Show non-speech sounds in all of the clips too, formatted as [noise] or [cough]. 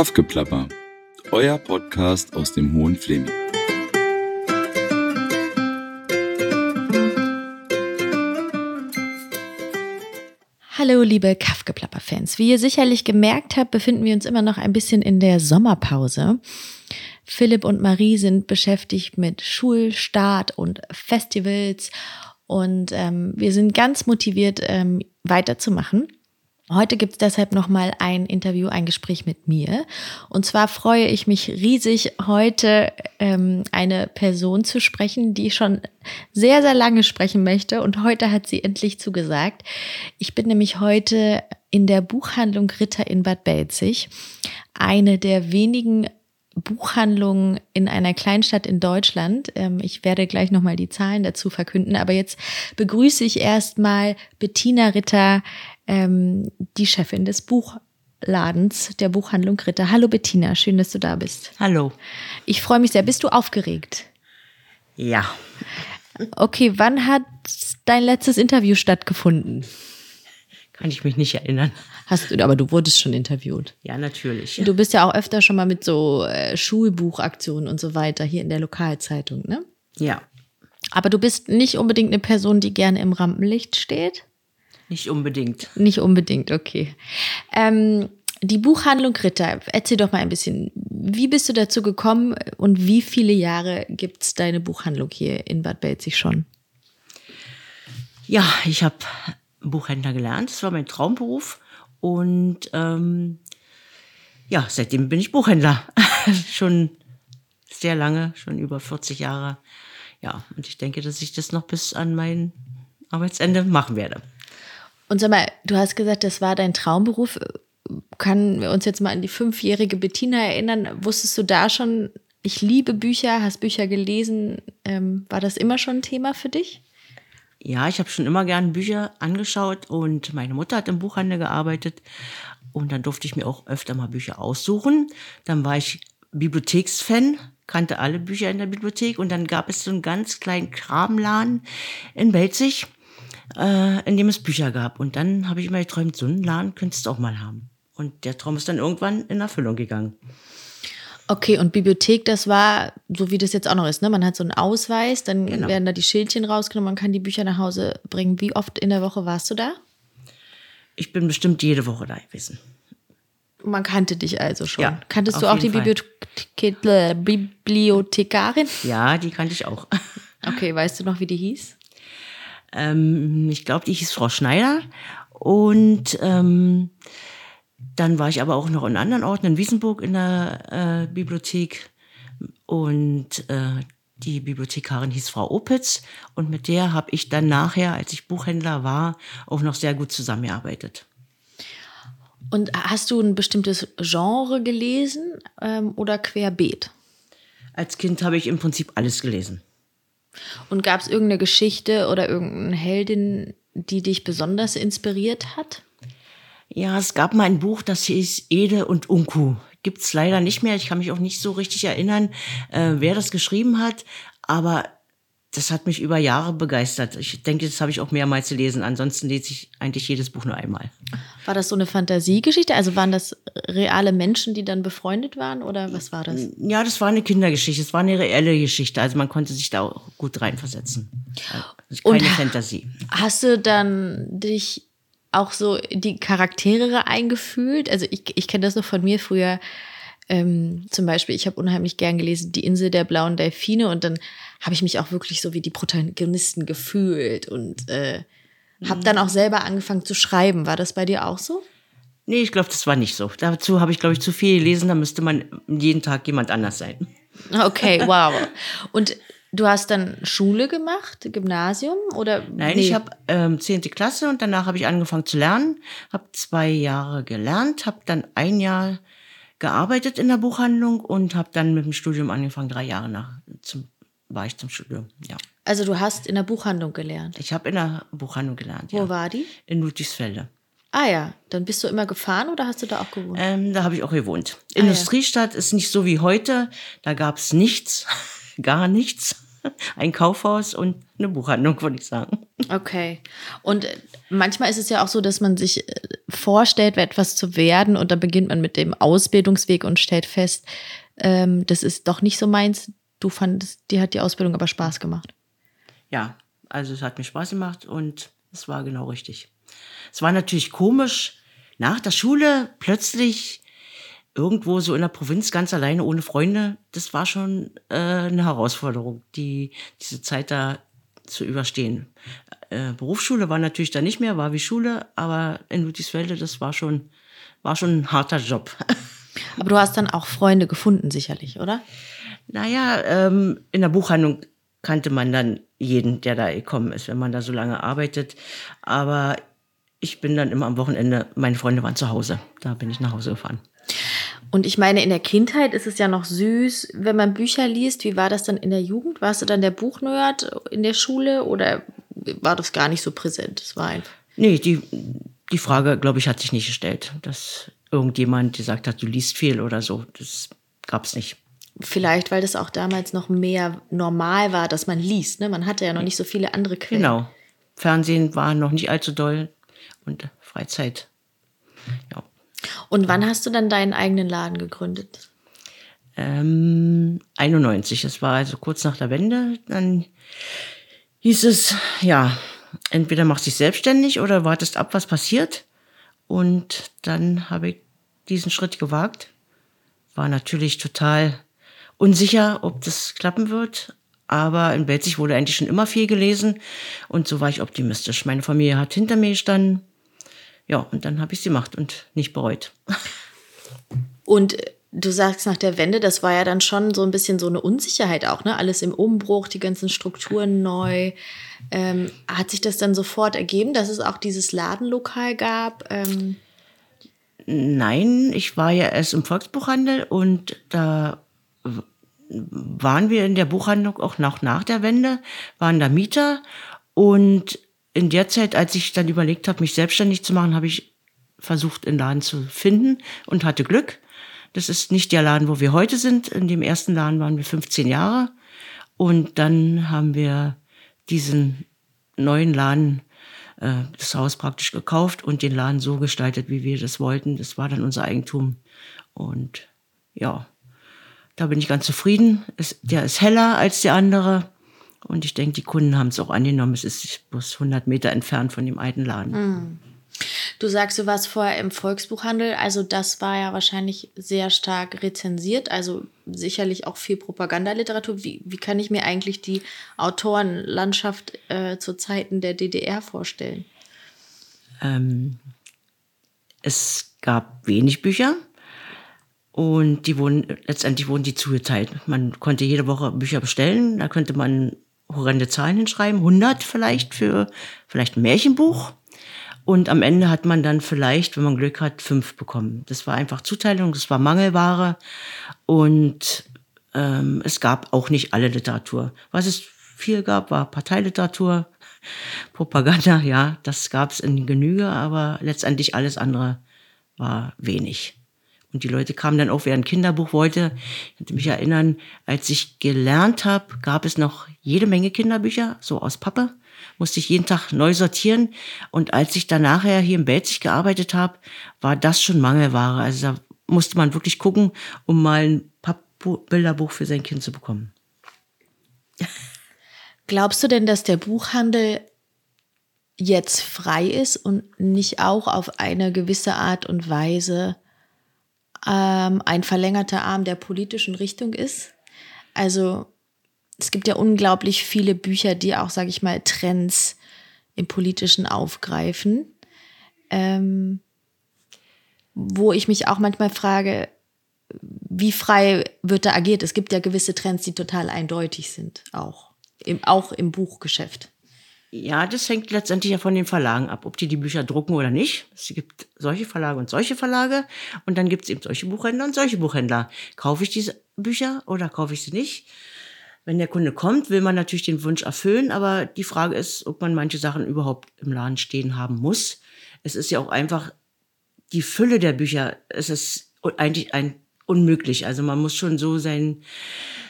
Kaffgeplapper, euer Podcast aus dem Hohen Fleming. Hallo, liebe Kaffgeplapper-Fans. Wie ihr sicherlich gemerkt habt, befinden wir uns immer noch ein bisschen in der Sommerpause. Philipp und Marie sind beschäftigt mit Schulstart und Festivals und ähm, wir sind ganz motiviert, ähm, weiterzumachen. Heute gibt es deshalb nochmal ein Interview, ein Gespräch mit mir. Und zwar freue ich mich riesig, heute ähm, eine Person zu sprechen, die schon sehr, sehr lange sprechen möchte. Und heute hat sie endlich zugesagt. Ich bin nämlich heute in der Buchhandlung Ritter in Bad Belzig, eine der wenigen Buchhandlungen in einer Kleinstadt in Deutschland. Ähm, ich werde gleich nochmal die Zahlen dazu verkünden, aber jetzt begrüße ich erstmal Bettina Ritter, ähm, die Chefin des Buchladens der Buchhandlung Ritter. Hallo Bettina, schön, dass du da bist. Hallo. Ich freue mich sehr. Bist du aufgeregt? Ja. Okay, wann hat dein letztes Interview stattgefunden? Kann ich mich nicht erinnern. Hast du, aber du wurdest schon interviewt. Ja, natürlich. Du bist ja auch öfter schon mal mit so äh, Schulbuchaktionen und so weiter hier in der Lokalzeitung, ne? Ja. Aber du bist nicht unbedingt eine Person, die gerne im Rampenlicht steht? Nicht unbedingt. Nicht unbedingt, okay. Ähm, die Buchhandlung Ritter, erzähl doch mal ein bisschen, wie bist du dazu gekommen und wie viele Jahre gibt es deine Buchhandlung hier in Bad Belzig schon? Ja, ich habe Buchhändler gelernt. Das war mein Traumberuf. Und ähm, ja, seitdem bin ich Buchhändler. [laughs] schon sehr lange, schon über 40 Jahre. Ja, und ich denke, dass ich das noch bis an mein Arbeitsende machen werde. Und sag mal, du hast gesagt, das war dein Traumberuf. Kann wir uns jetzt mal an die fünfjährige Bettina erinnern? Wusstest du da schon, ich liebe Bücher, hast Bücher gelesen? Ähm, war das immer schon ein Thema für dich? Ja, ich habe schon immer gern Bücher angeschaut und meine Mutter hat im Buchhandel gearbeitet und dann durfte ich mir auch öfter mal Bücher aussuchen. Dann war ich Bibliotheksfan, kannte alle Bücher in der Bibliothek und dann gab es so einen ganz kleinen Kramladen in Belzig, äh, in dem es Bücher gab. Und dann habe ich immer geträumt, so einen Laden könntest du auch mal haben. Und der Traum ist dann irgendwann in Erfüllung gegangen. Okay, und Bibliothek, das war, so wie das jetzt auch noch ist, ne? Man hat so einen Ausweis, dann genau. werden da die Schildchen rausgenommen, man kann die Bücher nach Hause bringen. Wie oft in der Woche warst du da? Ich bin bestimmt jede Woche da gewesen. Man kannte dich also schon. Ja, Kanntest du auch die Bibliothek Bibliothekarin? Ja, die kannte ich auch. Okay, weißt du noch, wie die hieß? Ähm, ich glaube, die hieß Frau Schneider. Und ähm, dann war ich aber auch noch in anderen Orten, in Wiesenburg in der äh, Bibliothek. Und äh, die Bibliothekarin hieß Frau Opitz. Und mit der habe ich dann nachher, als ich Buchhändler war, auch noch sehr gut zusammengearbeitet. Und hast du ein bestimmtes Genre gelesen ähm, oder querbeet? Als Kind habe ich im Prinzip alles gelesen. Und gab es irgendeine Geschichte oder irgendeine Heldin, die dich besonders inspiriert hat? Ja, es gab mal ein Buch, das hieß Ede und Unku. Gibt's leider nicht mehr. Ich kann mich auch nicht so richtig erinnern, äh, wer das geschrieben hat. Aber das hat mich über Jahre begeistert. Ich denke, das habe ich auch mehrmals gelesen. Ansonsten lese ich eigentlich jedes Buch nur einmal. War das so eine Fantasiegeschichte? Also waren das reale Menschen, die dann befreundet waren oder was war das? Ja, das war eine Kindergeschichte. Es war eine reelle Geschichte. Also man konnte sich da auch gut reinversetzen. Also keine Und Fantasie. Hast du dann dich auch so die Charaktere eingefühlt. Also ich, ich kenne das noch von mir früher. Ähm, zum Beispiel, ich habe unheimlich gern gelesen Die Insel der blauen Delfine und dann habe ich mich auch wirklich so wie die Protagonisten gefühlt und äh, habe dann auch selber angefangen zu schreiben. War das bei dir auch so? Nee, ich glaube, das war nicht so. Dazu habe ich, glaube ich, zu viel gelesen. Da müsste man jeden Tag jemand anders sein. Okay, [laughs] wow. Und Du hast dann Schule gemacht, Gymnasium oder? Nein, nee. ich habe ähm, 10. Klasse und danach habe ich angefangen zu lernen, habe zwei Jahre gelernt, habe dann ein Jahr gearbeitet in der Buchhandlung und habe dann mit dem Studium angefangen, drei Jahre nach zum, war ich zum Studium, ja. Also du hast in der Buchhandlung gelernt? Ich habe in der Buchhandlung gelernt, Wo ja. Wo war die? In Ludwigsfelde. Ah ja, dann bist du immer gefahren oder hast du da auch gewohnt? Ähm, da habe ich auch gewohnt. Ah, Industriestadt ja. ist nicht so wie heute, da gab es nichts [laughs] gar nichts. Ein Kaufhaus und eine Buchhandlung, würde ich sagen. Okay. Und manchmal ist es ja auch so, dass man sich äh, vorstellt, etwas zu werden und dann beginnt man mit dem Ausbildungsweg und stellt fest, ähm, das ist doch nicht so meins. Du fandest, dir hat die Ausbildung aber Spaß gemacht. Ja, also es hat mir Spaß gemacht und es war genau richtig. Es war natürlich komisch, nach der Schule plötzlich irgendwo so in der Provinz ganz alleine ohne Freunde. Das war schon äh, eine Herausforderung, die diese Zeit da zu überstehen. Äh, Berufsschule war natürlich da nicht mehr, war wie Schule, aber in Ludwigsfelde, das war schon, war schon ein harter Job. [laughs] Aber du hast dann auch Freunde gefunden, sicherlich, oder? Naja, ähm, in der Buchhandlung kannte man dann jeden, der da gekommen ist, wenn man da so lange arbeitet. Aber ich bin dann immer am Wochenende, meine Freunde waren zu Hause. Da bin ich nach Hause gefahren. Und ich meine, in der Kindheit ist es ja noch süß, wenn man Bücher liest. Wie war das dann in der Jugend? Warst du dann der Buchnerd in der Schule oder war das gar nicht so präsent? Das war einfach. Nee, die, die Frage, glaube ich, hat sich nicht gestellt, dass irgendjemand gesagt hat, du liest viel oder so. Das gab es nicht. Vielleicht, weil das auch damals noch mehr normal war, dass man liest. Ne? Man hatte ja noch nicht so viele andere Quellen. Genau. Fernsehen war noch nicht allzu doll und Freizeit. Ja. Und wann hast du dann deinen eigenen Laden gegründet? Ähm, 91, das war also kurz nach der Wende. Dann hieß es, ja, entweder machst dich selbstständig oder wartest ab, was passiert. Und dann habe ich diesen Schritt gewagt. War natürlich total unsicher, ob das klappen wird. Aber in Belzig wurde eigentlich schon immer viel gelesen. Und so war ich optimistisch. Meine Familie hat hinter mir gestanden. Ja, und dann habe ich sie gemacht und nicht bereut. Und du sagst nach der Wende, das war ja dann schon so ein bisschen so eine Unsicherheit auch, ne? Alles im Umbruch, die ganzen Strukturen neu. Ähm, hat sich das dann sofort ergeben, dass es auch dieses Ladenlokal gab? Ähm Nein, ich war ja erst im Volksbuchhandel und da waren wir in der Buchhandlung auch noch nach der Wende, waren da Mieter und in der Zeit, als ich dann überlegt habe, mich selbstständig zu machen, habe ich versucht, einen Laden zu finden und hatte Glück. Das ist nicht der Laden, wo wir heute sind. In dem ersten Laden waren wir 15 Jahre. Und dann haben wir diesen neuen Laden, äh, das Haus praktisch gekauft und den Laden so gestaltet, wie wir das wollten. Das war dann unser Eigentum. Und ja, da bin ich ganz zufrieden. Es, der ist heller als der andere. Und ich denke, die Kunden haben es auch angenommen. Es ist bloß 100 Meter entfernt von dem alten Laden. Mhm. Du sagst, du warst vorher im Volksbuchhandel. Also das war ja wahrscheinlich sehr stark rezensiert. Also sicherlich auch viel Propagandaliteratur. Wie, wie kann ich mir eigentlich die Autorenlandschaft äh, zu Zeiten der DDR vorstellen? Ähm, es gab wenig Bücher. Und die wurden, letztendlich wurden die zugeteilt. Man konnte jede Woche Bücher bestellen. Da könnte man horrende Zahlen hinschreiben, 100 vielleicht für vielleicht ein Märchenbuch. Und am Ende hat man dann vielleicht, wenn man Glück hat, fünf bekommen. Das war einfach Zuteilung, das war Mangelware und ähm, es gab auch nicht alle Literatur. Was es viel gab, war Parteiliteratur, [laughs] Propaganda, ja, das gab es in Genüge, aber letztendlich alles andere war wenig. Und die Leute kamen dann auch, wer ein Kinderbuch wollte. Ich könnte mich erinnern, als ich gelernt habe, gab es noch jede Menge Kinderbücher, so aus Pappe. Musste ich jeden Tag neu sortieren. Und als ich dann nachher hier in Belzig gearbeitet habe, war das schon Mangelware. Also da musste man wirklich gucken, um mal ein Pappbilderbuch für sein Kind zu bekommen. Glaubst du denn, dass der Buchhandel jetzt frei ist und nicht auch auf eine gewisse Art und Weise ähm, ein verlängerter Arm der politischen Richtung ist. Also es gibt ja unglaublich viele Bücher, die auch, sage ich mal, Trends im politischen aufgreifen. Ähm, wo ich mich auch manchmal frage, wie frei wird da agiert? Es gibt ja gewisse Trends, die total eindeutig sind, auch im, auch im Buchgeschäft. Ja, das hängt letztendlich ja von den Verlagen ab, ob die die Bücher drucken oder nicht. Es gibt solche Verlage und solche Verlage und dann gibt es eben solche Buchhändler und solche Buchhändler. Kaufe ich diese Bücher oder kaufe ich sie nicht? Wenn der Kunde kommt, will man natürlich den Wunsch erfüllen, aber die Frage ist, ob man manche Sachen überhaupt im Laden stehen haben muss. Es ist ja auch einfach die Fülle der Bücher. Es ist eigentlich ein unmöglich. Also man muss schon so sein,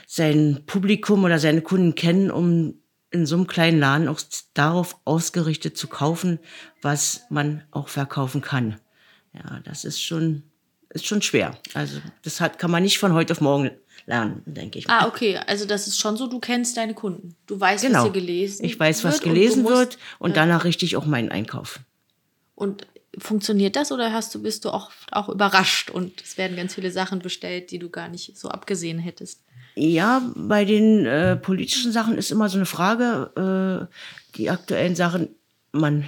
sein Publikum oder seine Kunden kennen, um in so einem kleinen Laden auch darauf ausgerichtet zu kaufen, was man auch verkaufen kann. Ja, das ist schon, ist schon schwer. Also das hat, kann man nicht von heute auf morgen lernen, denke ich. Ah, okay. Also das ist schon so, du kennst deine Kunden. Du weißt, genau. was hier gelesen Ich weiß, was wird und gelesen du musst- wird und danach richte ich auch meinen Einkauf. Und funktioniert das oder hast du, bist du auch, auch überrascht und es werden ganz viele Sachen bestellt, die du gar nicht so abgesehen hättest? Ja, bei den äh, politischen Sachen ist immer so eine Frage, äh, die aktuellen Sachen, man,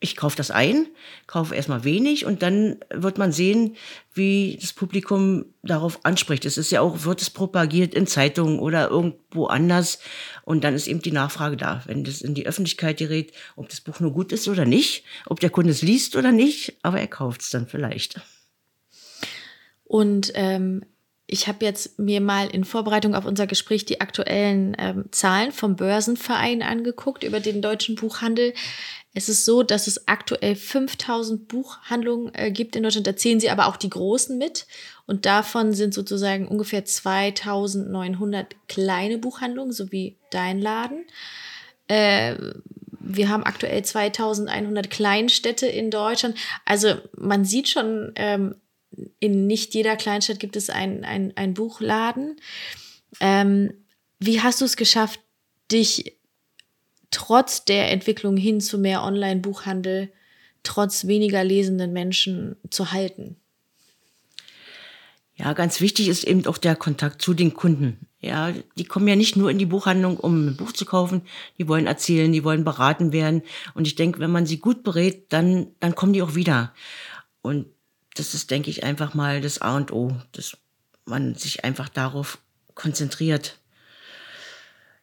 ich kaufe das ein, kaufe erstmal wenig und dann wird man sehen, wie das Publikum darauf anspricht. Es ist ja auch, wird es propagiert in Zeitungen oder irgendwo anders und dann ist eben die Nachfrage da, wenn das in die Öffentlichkeit gerät, ob das Buch nur gut ist oder nicht, ob der Kunde es liest oder nicht, aber er kauft es dann vielleicht. Und ähm, ich habe jetzt mir mal in Vorbereitung auf unser Gespräch die aktuellen ähm, Zahlen vom Börsenverein angeguckt über den deutschen Buchhandel. Es ist so, dass es aktuell 5000 Buchhandlungen äh, gibt in Deutschland. Da zählen sie aber auch die großen mit. Und davon sind sozusagen ungefähr 2900 kleine Buchhandlungen, so wie dein Laden. Äh, wir haben aktuell 2100 Kleinstädte in Deutschland. Also man sieht schon, ähm, in nicht jeder Kleinstadt gibt es einen ein Buchladen. Ähm, wie hast du es geschafft, dich trotz der Entwicklung hin zu mehr Online-Buchhandel, trotz weniger lesenden Menschen zu halten? Ja, ganz wichtig ist eben auch der Kontakt zu den Kunden. Ja, die kommen ja nicht nur in die Buchhandlung, um ein Buch zu kaufen. Die wollen erzählen, die wollen beraten werden. Und ich denke, wenn man sie gut berät, dann, dann kommen die auch wieder. Und das ist, denke ich, einfach mal das A und O, dass man sich einfach darauf konzentriert.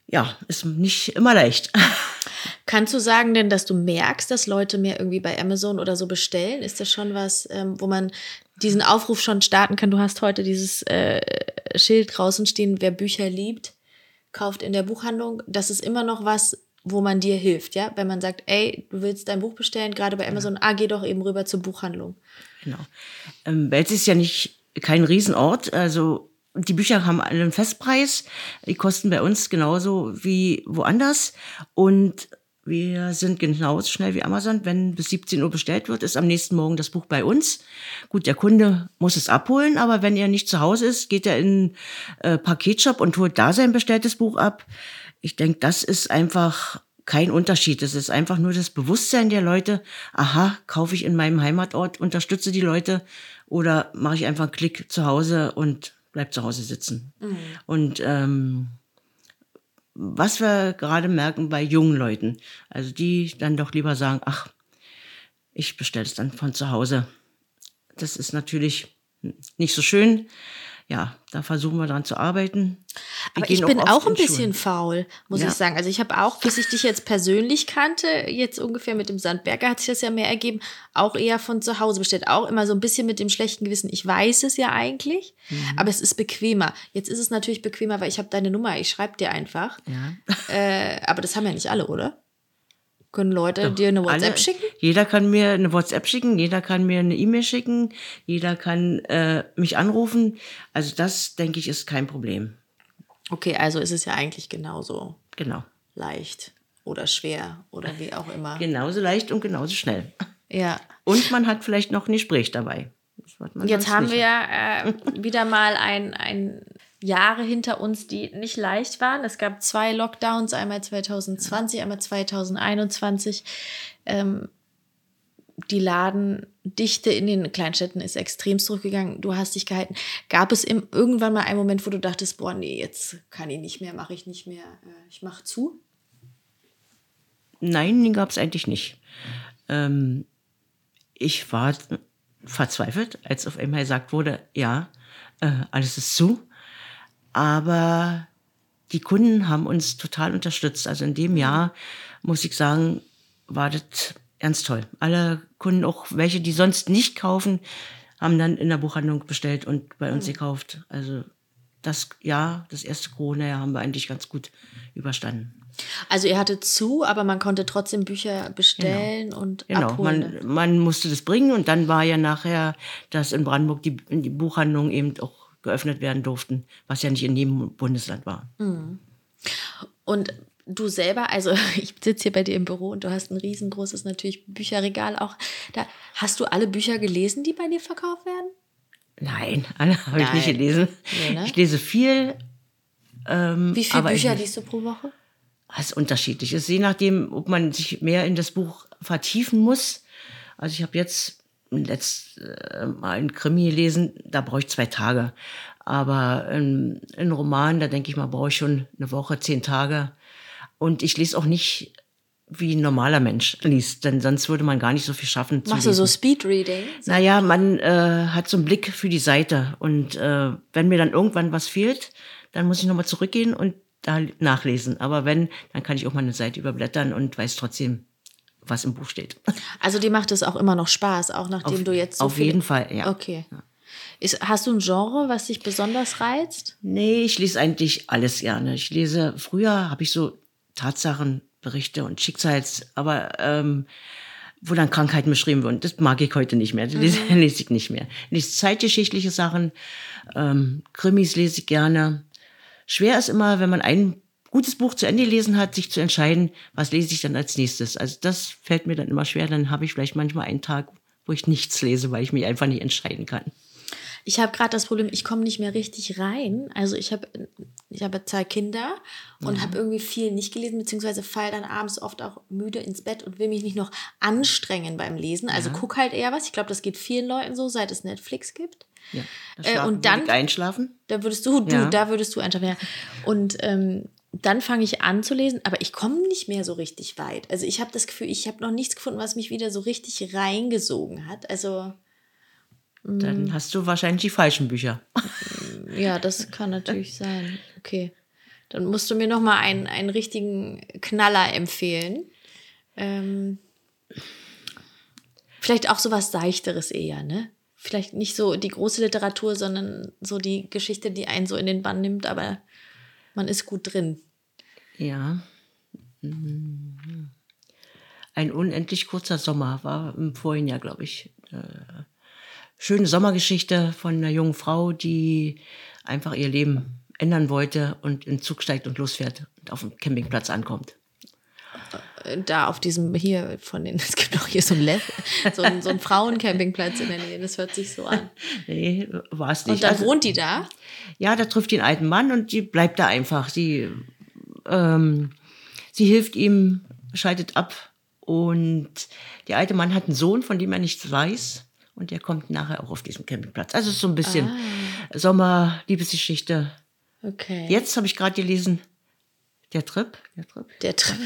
Ja, ist nicht immer leicht. [laughs] Kannst du sagen denn, dass du merkst, dass Leute mehr irgendwie bei Amazon oder so bestellen? Ist das schon was, ähm, wo man diesen Aufruf schon starten kann? Du hast heute dieses äh, Schild draußen stehen, wer Bücher liebt, kauft in der Buchhandlung. Das ist immer noch was, wo man dir hilft, ja? Wenn man sagt, ey, du willst dein Buch bestellen, gerade bei Amazon, ah, geh doch eben rüber zur Buchhandlung. Genau. Ähm, Belz ist ja nicht kein Riesenort, also die Bücher haben einen Festpreis. Die kosten bei uns genauso wie woanders. Und wir sind genauso schnell wie Amazon. Wenn bis 17 Uhr bestellt wird, ist am nächsten Morgen das Buch bei uns. Gut, der Kunde muss es abholen, aber wenn er nicht zu Hause ist, geht er in äh, Paketshop und holt da sein bestelltes Buch ab. Ich denke, das ist einfach kein Unterschied. Es ist einfach nur das Bewusstsein der Leute. Aha, kaufe ich in meinem Heimatort, unterstütze die Leute oder mache ich einfach einen Klick zu Hause und bleib zu Hause sitzen. Mhm. Und ähm, was wir gerade merken bei jungen Leuten, also die dann doch lieber sagen, ach, ich bestelle es dann von zu Hause. Das ist natürlich nicht so schön. Ja, da versuchen wir dran zu arbeiten. Wir Aber ich bin oft auch ein in bisschen Schulen. faul, muss Ja. ich sagen. Also ich habe auch, bis ich dich jetzt persönlich kannte, jetzt ungefähr mit dem Sandberger hat sich das ja mehr ergeben, auch eher von zu Hause bestellt. Auch immer so ein bisschen mit dem schlechten Gewissen. Ich weiß es ja eigentlich, Mhm. aber es ist bequemer. Jetzt ist es natürlich bequemer, weil ich habe deine Nummer, ich schreibe dir einfach. Ja. Äh, aber das haben ja nicht alle, oder? Können Leute dir eine WhatsApp Alle- schicken? Jeder kann mir eine WhatsApp schicken, jeder kann mir eine E-Mail schicken, jeder kann äh, mich anrufen. Also das, denke ich, ist kein Problem. Okay, also ist es ja eigentlich genauso Genau. leicht oder schwer oder wie auch immer. Genauso leicht und genauso schnell. Ja. Und man hat vielleicht noch ein Gespräch dabei. Jetzt haben wir ja äh, wieder mal ein, ein Jahre hinter uns, die nicht leicht waren. Es gab zwei Lockdowns, einmal 2020, einmal 2021. Ähm, die Ladendichte in den Kleinstädten ist extrem zurückgegangen. Du hast dich gehalten. Gab es im, irgendwann mal einen Moment, wo du dachtest, boah, nee, jetzt kann ich nicht mehr, mache ich nicht mehr, äh, ich mache zu? Nein, den gab es eigentlich nicht. Ähm, ich war verzweifelt, als auf einmal gesagt wurde, ja, äh, alles ist zu. Aber die Kunden haben uns total unterstützt. Also in dem Jahr, muss ich sagen, war das ganz toll. Alle Kunden, auch welche, die sonst nicht kaufen, haben dann in der Buchhandlung bestellt und bei uns gekauft. Also das Jahr, das erste Corona-Jahr haben wir eigentlich ganz gut überstanden. Also ihr hattet zu, aber man konnte trotzdem Bücher bestellen und Genau, abholen. man, man musste das bringen und dann war ja nachher, dass in Brandenburg die, die Buchhandlungen eben auch geöffnet werden durften, was ja nicht in jedem Bundesland war. Und du selber, also [laughs] ich sitze hier bei dir im Büro und du hast ein riesengroßes natürlich Bücherregal auch. Da hast du alle Bücher gelesen, die bei dir verkauft werden? Nein, [laughs] alle habe ich nicht gelesen. Nee, ne? Ich lese viel. Ähm, Wie viele Bücher ich, liest du pro Woche? Es ist unterschiedlich. Es ist je nachdem, ob man sich mehr in das Buch vertiefen muss. Also ich habe jetzt letzt äh, mal einen Krimi gelesen, da brauche ich zwei Tage. Aber ein Roman, da denke ich mal, brauche ich schon eine Woche, zehn Tage. Und ich lese auch nicht wie ein normaler Mensch liest, denn sonst würde man gar nicht so viel schaffen zu Machst du so Speedreading? Naja, man äh, hat so einen Blick für die Seite. Und äh, wenn mir dann irgendwann was fehlt, dann muss ich nochmal zurückgehen und da nachlesen. Aber wenn, dann kann ich auch mal eine Seite überblättern und weiß trotzdem, was im Buch steht. [laughs] Also dir macht es auch immer noch Spaß, auch nachdem Auf- du jetzt so auf jeden Fall, ja. Okay. Ist, hast du ein Genre, was dich besonders reizt? Nee, ich lese eigentlich alles gerne. Ich lese, früher habe ich so Tatsachenberichte und Schicksals, aber ähm, wo dann Krankheiten beschrieben wurden, das mag ich heute nicht mehr. Das lese, lese ich nicht mehr. Lese zeitgeschichtliche Sachen, ähm, Krimis lese ich gerne. Schwer ist immer, wenn man ein gutes Buch zu Ende gelesen hat, sich zu entscheiden, was lese ich dann als nächstes. Also das fällt mir dann immer schwer. Dann habe ich vielleicht manchmal einen Tag, wo ich nichts lese, weil ich mich einfach nicht entscheiden kann. Ich habe gerade das Problem, ich komme nicht mehr richtig rein. Also ich habe ich habe zwei Kinder und habe irgendwie viel nicht gelesen, beziehungsweise fall dann abends oft auch müde ins Bett und will mich nicht noch anstrengen beim Lesen. Also guck halt eher was. Ich glaube, das geht vielen Leuten so, seit es Netflix gibt. Ja. Äh, Schlafen und dann- würde ich einschlafen. Da würdest du, du, Ja. da würdest du einschlafen. Ja. Und ähm, dann fange ich an zu lesen, aber ich komme nicht mehr so richtig weit. Also ich habe das Gefühl, ich habe noch nichts gefunden, was mich wieder so richtig reingesogen hat. Also Mhm. Dann hast du wahrscheinlich die falschen Bücher. ja, das kann natürlich [laughs] sein. Okay. Dann musst du mir noch mal einen, einen richtigen Knaller empfehlen. Ähm, vielleicht auch so was Seichteres eher, ne? Vielleicht nicht so die große Literatur, sondern so die Geschichte, die einen so in den Bann nimmt, aber man ist gut drin. Ja. Mhm. Ein unendlich kurzer Sommer war im vorigen Jahr, glaube ich. Äh, Schöne Sommergeschichte von einer jungen Frau, die einfach ihr Leben ändern wollte und in den Zug steigt und losfährt und auf dem Campingplatz ankommt. Da auf diesem hier von den, [laughs] es gibt auch hier so ein, Le so ein, so ein Frauencampingplatz in der Nähe, das hört sich so an. [laughs] Nee, war es Und nicht. dann Also- wohnt die da? Ja, da trifft die einen alten Mann und die bleibt da einfach. Sie, ähm, sie hilft ihm, schaltet ab und der alte Mann hat einen Sohn, von dem er nichts weiß und der kommt nachher auch auf diesem Campingplatz. Also es ist so ein bisschen Sommer, Liebesgeschichte. Okay. Jetzt habe ich gerade gelesen, der Trip, der Trip Der Trip.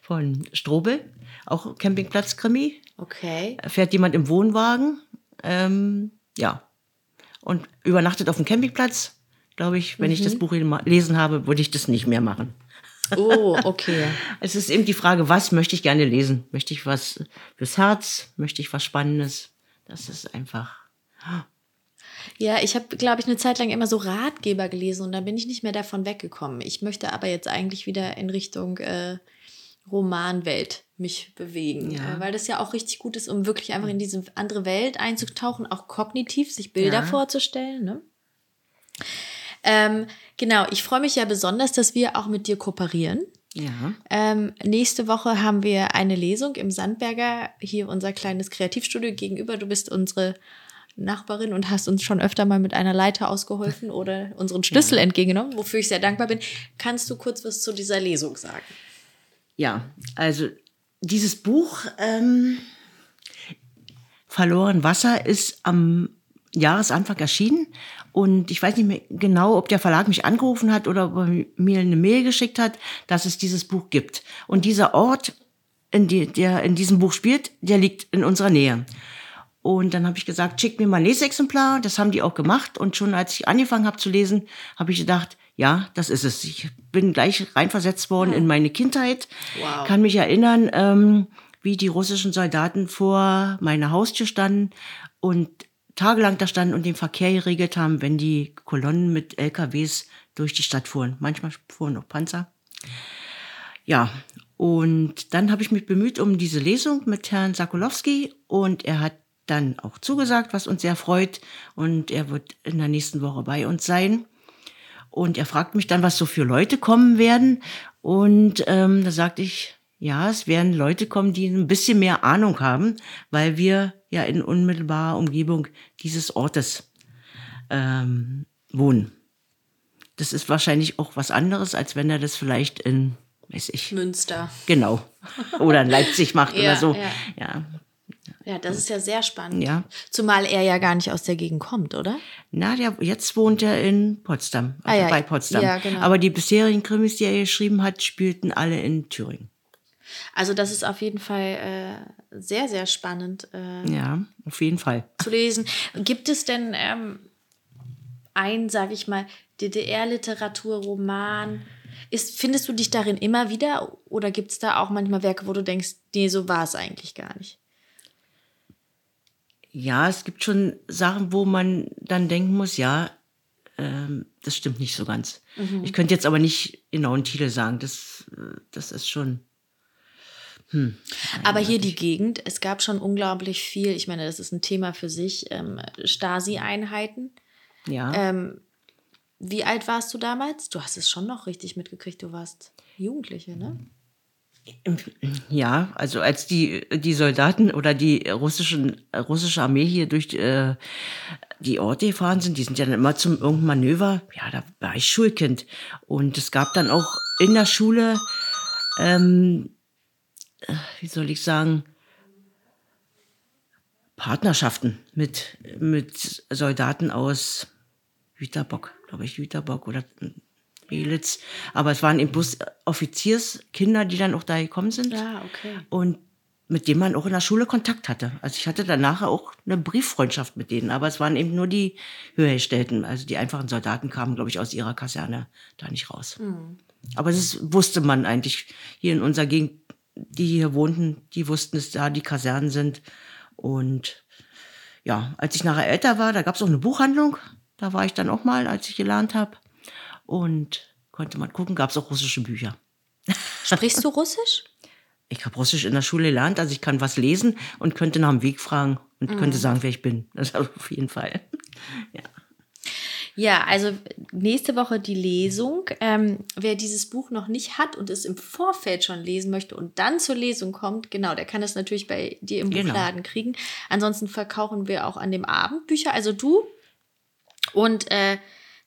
von Strobel, auch Campingplatz-Krimi. Okay. fährt jemand im Wohnwagen, ähm, ja, und übernachtet auf dem Campingplatz. Glaube ich, wenn ich das Buch gelesen habe, würde ich das nicht mehr machen. Oh, okay. [laughs] Es ist eben die Frage, was möchte ich gerne lesen? Möchte ich was fürs Herz? Möchte ich was Spannendes? Das ist einfach. Ja, ich habe, glaube ich, eine Zeit lang immer so Ratgeber gelesen und dann bin ich nicht mehr davon weggekommen. Ich möchte aber jetzt eigentlich wieder in Richtung äh, Romanwelt mich bewegen, Ja. äh, weil das ja auch richtig gut ist, um wirklich einfach in diese andere Welt einzutauchen, auch kognitiv sich Bilder Ja. vorzustellen. Ne? Ähm, genau, ich freue mich ja besonders, dass wir auch mit dir kooperieren. Ja. Ähm, nächste Woche haben wir eine Lesung im Sandberger, hier unser kleines Kreativstudio gegenüber. Du bist unsere Nachbarin und hast uns schon öfter mal mit einer Leiter ausgeholfen oder unseren Schlüssel entgegengenommen, wofür ich sehr dankbar bin. Kannst du kurz was zu dieser Lesung sagen? Ja, also dieses Buch ähm, Verloren Wasser ist am Jahresanfang erschienen und ich weiß nicht mehr genau, ob der Verlag mich angerufen hat oder ob er mir eine Mail geschickt hat, dass es dieses Buch gibt. Und dieser Ort, in die, der in diesem Buch spielt, der liegt in unserer Nähe. Und dann habe ich gesagt, schick mir mal ein Lesexemplar. Das haben die auch gemacht. Und schon als ich angefangen habe zu lesen, habe ich gedacht, ja, das ist es. Ich bin gleich reinversetzt worden in meine Kindheit. Wow. Kann mich erinnern, ähm, wie die russischen Soldaten vor meiner Haustür standen und tagelang da standen und den Verkehr geregelt haben, wenn die Kolonnen mit LKWs durch die Stadt fuhren. Manchmal fuhren auch Panzer. Ja, und dann habe ich mich bemüht um diese Lesung mit Herrn Sakolowski und er hat dann auch zugesagt, was uns sehr freut und er wird in der nächsten Woche bei uns sein. Und er fragt mich dann, was so für Leute kommen werden. Und ähm, da sagte ich, ja, es werden Leute kommen, die ein bisschen mehr Ahnung haben, weil wir ja in unmittelbarer Umgebung dieses Ortes ähm, wohnen. Das ist wahrscheinlich auch was anderes, als wenn er das vielleicht in, weiß ich. Münster. Genau. Oder in Leipzig macht [laughs] Ja, oder so. ja. ja. Ja, das ist ja sehr spannend. Ja. Zumal er ja gar nicht aus der Gegend kommt, oder? Na, der, jetzt wohnt er in Potsdam, Ah, also ja. bei Potsdam. Ja, genau. Aber die bisherigen Krimis, die er geschrieben hat, spielten alle in Thüringen. Also das ist auf jeden Fall äh, sehr, sehr spannend äh, Ja, auf jeden Fall. zu lesen. Gibt es denn ähm, ein, sage ich mal, DDR-Literaturroman? Ist, findest du dich darin immer wieder oder gibt es da auch manchmal Werke, wo du denkst, nee, so war es eigentlich gar nicht? Ja, es gibt schon Sachen, wo man dann denken muss, ja, ähm, das stimmt nicht so ganz. Mhm. Ich könnte jetzt aber nicht genau einen Titel sagen. Das, äh, das ist schon. Aber hier die Gegend, es gab schon unglaublich viel, ich meine, das ist ein Thema für sich, ähm, Stasi-Einheiten. Ja. Ähm, wie alt warst du damals? Du hast es schon noch richtig mitgekriegt, du warst Jugendliche, ne? Ja, also als die, die Soldaten oder die russischen, russische Armee hier durch äh, die Orte gefahren sind, die sind ja dann immer zum irgendeinem Manöver, ja, da war ich Schulkind. Und es gab dann auch in der Schule, ähm, äh, wie soll ich sagen, Partnerschaften mit, mit Soldaten aus Jüterbock, glaube ich, Jüterbock oder Belitz. Aber es waren eben bloß Offizierskinder, die dann auch da gekommen sind. Ja, okay. Und mit denen man auch in der Schule Kontakt hatte. Also ich hatte danach auch eine Brieffreundschaft mit denen, aber es waren eben nur die Höhergestellten, also die einfachen Soldaten kamen, glaube ich, aus ihrer Kaserne da nicht raus. Aber das wusste man eigentlich hier in unserer Gegend, die hier wohnten, die wussten, dass da die Kasernen sind. Und ja, als ich nachher älter war, da gab es auch eine Buchhandlung. Da war ich dann auch mal, als ich gelernt habe. Und konnte man gucken, gab es auch russische Bücher. [laughs] Sprichst du Russisch? Ich habe Russisch in der Schule gelernt, also ich kann was lesen und könnte nach dem Weg fragen und könnte sagen, wer ich bin. Das [laughs] auf jeden Fall. Ja. Ja, also nächste Woche die Lesung. Ähm, wer dieses Buch noch nicht hat und es im Vorfeld schon lesen möchte und dann zur Lesung kommt, genau, der kann es natürlich bei dir im Genau. Buchladen kriegen. Ansonsten verkaufen wir auch an dem Abend Bücher, also du und äh,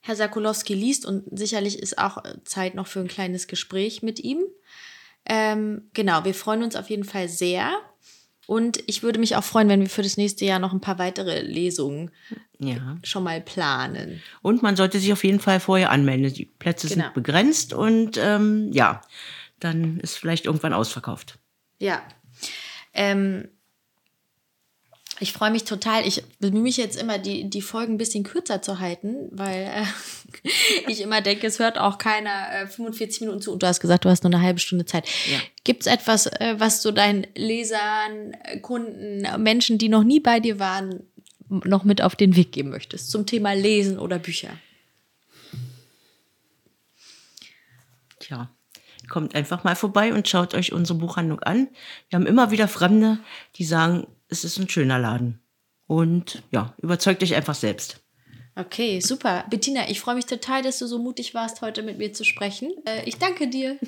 Herr Sakulowski liest und sicherlich ist auch äh, Zeit noch für ein kleines Gespräch mit ihm. Ähm, genau, wir freuen uns auf jeden Fall sehr. Und ich würde mich auch freuen, wenn wir für das nächste Jahr noch ein paar weitere Lesungen ja. schon mal planen. Und man sollte sich auf jeden Fall vorher anmelden. Die Plätze Genau. sind begrenzt und ähm, ja, dann ist vielleicht irgendwann ausverkauft. Ja. Ähm, ich freue mich total. Ich bemühe mich jetzt immer, die, die Folgen ein bisschen kürzer zu halten, weil äh, [laughs] ich immer denke, es hört auch keiner äh, 45 Minuten zu. Und du hast gesagt, du hast nur eine halbe Stunde Zeit. Ja. Gibt es etwas, äh, was du deinen Lesern, äh, Kunden, Menschen, die noch nie bei dir waren, noch mit auf den Weg geben möchtest zum Thema Lesen oder Bücher? Tja, kommt einfach mal vorbei und schaut euch unsere Buchhandlung an. Wir haben immer wieder Fremde, die sagen, es ist ein schöner Laden. Und ja, überzeugt euch einfach selbst. Okay, super. Bettina, ich freue mich total, dass du so mutig warst, heute mit mir zu sprechen. Äh, ich danke dir. [laughs]